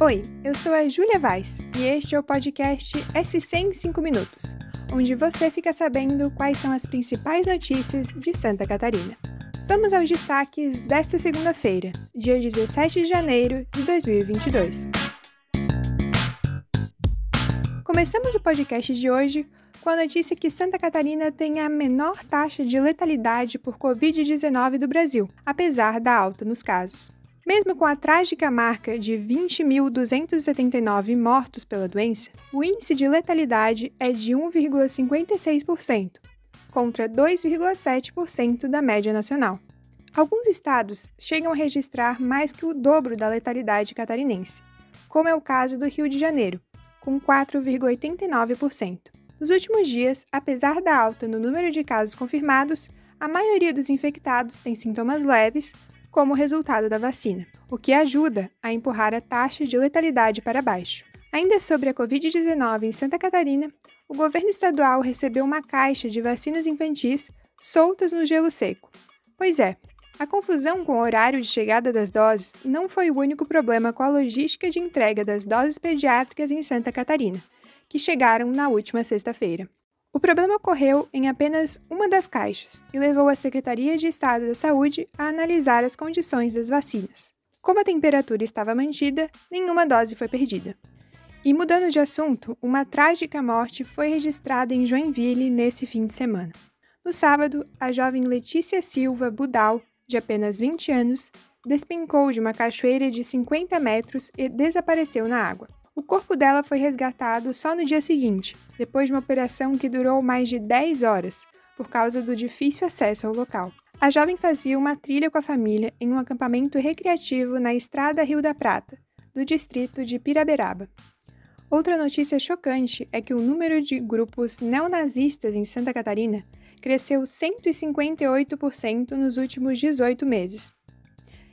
Oi, eu sou a Júlia Vaz e este é o podcast SC em 5 Minutos, onde você fica sabendo quais são as principais notícias de Santa Catarina. Vamos aos destaques desta segunda-feira, dia 17 de janeiro de 2022. Começamos o podcast de hoje com a notícia que Santa Catarina tem a menor taxa de letalidade por Covid-19 do Brasil, apesar da alta nos casos. Mesmo com a trágica marca de 20.279 mortos pela doença, o índice de letalidade é de 1,56%, contra 2,7% da média nacional. Alguns estados chegam a registrar mais que o dobro da letalidade catarinense, como é o caso do Rio de Janeiro, com 4,89%. Nos últimos dias, apesar da alta no número de casos confirmados, a maioria dos infectados tem sintomas leves como resultado da vacina, o que ajuda a empurrar a taxa de letalidade para baixo. Ainda sobre a Covid-19 em Santa Catarina, o governo estadual recebeu uma caixa de vacinas infantis soltas no gelo seco. Pois é, a confusão com o horário de chegada das doses não foi o único problema com a logística de entrega das doses pediátricas em Santa Catarina, que chegaram na última sexta-feira. O problema ocorreu em apenas uma das caixas e levou a Secretaria de Estado da Saúde a analisar as condições das vacinas. Como a temperatura estava mantida, nenhuma dose foi perdida. E mudando de assunto, uma trágica morte foi registrada em Joinville nesse fim de semana. No sábado, a jovem Letícia Silva Budal, de apenas 20 anos, despencou de uma cachoeira de 50 metros e desapareceu na água. O corpo dela foi resgatado só no dia seguinte, depois de uma operação que durou mais de 10 horas, por causa do difícil acesso ao local. A jovem fazia uma trilha com a família em um acampamento recreativo na Estrada Rio da Prata, do distrito de Piraberaba. Outra notícia chocante é que o número de grupos neonazistas em Santa Catarina cresceu 158% nos últimos 18 meses.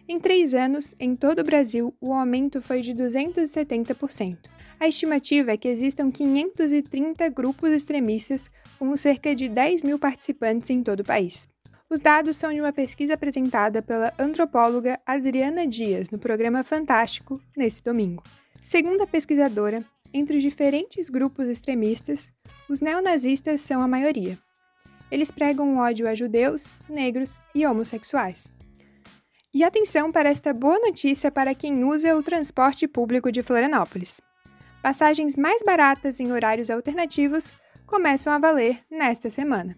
Em três anos, em todo o Brasil, o aumento foi de 270%. A estimativa é que existam 530 grupos extremistas, com cerca de 10 mil participantes em todo o país. Os dados são de uma pesquisa apresentada pela antropóloga Adriana Dias no programa Fantástico, nesse domingo. Segundo a pesquisadora, entre os diferentes grupos extremistas, os neonazistas são a maioria. Eles pregam ódio a judeus, negros e homossexuais. E atenção para esta boa notícia para quem usa o transporte público de Florianópolis. Passagens mais baratas em horários alternativos começam a valer nesta semana.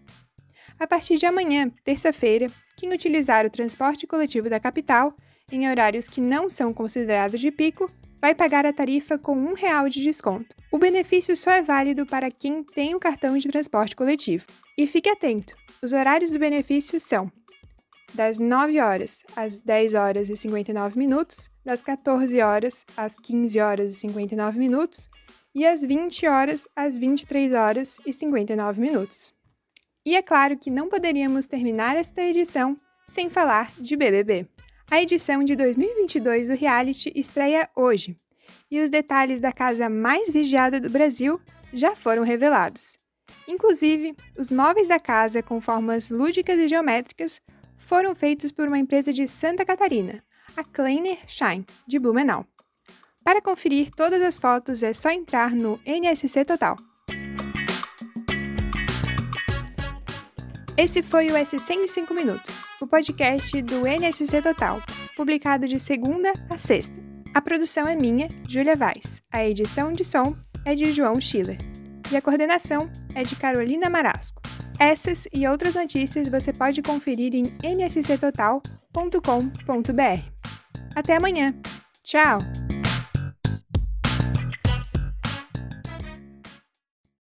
A partir de amanhã, terça-feira, quem utilizar o transporte coletivo da capital, em horários que não são considerados de pico, vai pagar a tarifa com um real de desconto. O benefício só é válido para quem tem o cartão de transporte coletivo. E fique atento: os horários do benefício são das 9 horas às 10 horas e 59 minutos, das 14 horas às 15 horas e 59 minutos e às 20 horas às 23 horas e 59 minutos. E é claro que não poderíamos terminar esta edição sem falar de BBB. A edição de 2022 do reality estreia hoje, e os detalhes da casa mais vigiada do Brasil já foram revelados. Inclusive, os móveis da casa com formas lúdicas e geométricas foram feitos por uma empresa de Santa Catarina, a Kleiner Shine, de Blumenau. Para conferir todas as fotos é só entrar no NSC Total. Esse foi o SC em 5 Minutos, o podcast do NSC Total, publicado de segunda a sexta. A produção é minha, Júlia Vaz. A edição de som é de João Schiller. E a coordenação é de Carolina Marasco. Essas e outras notícias você pode conferir em nsctotal.com.br. Até amanhã. Tchau!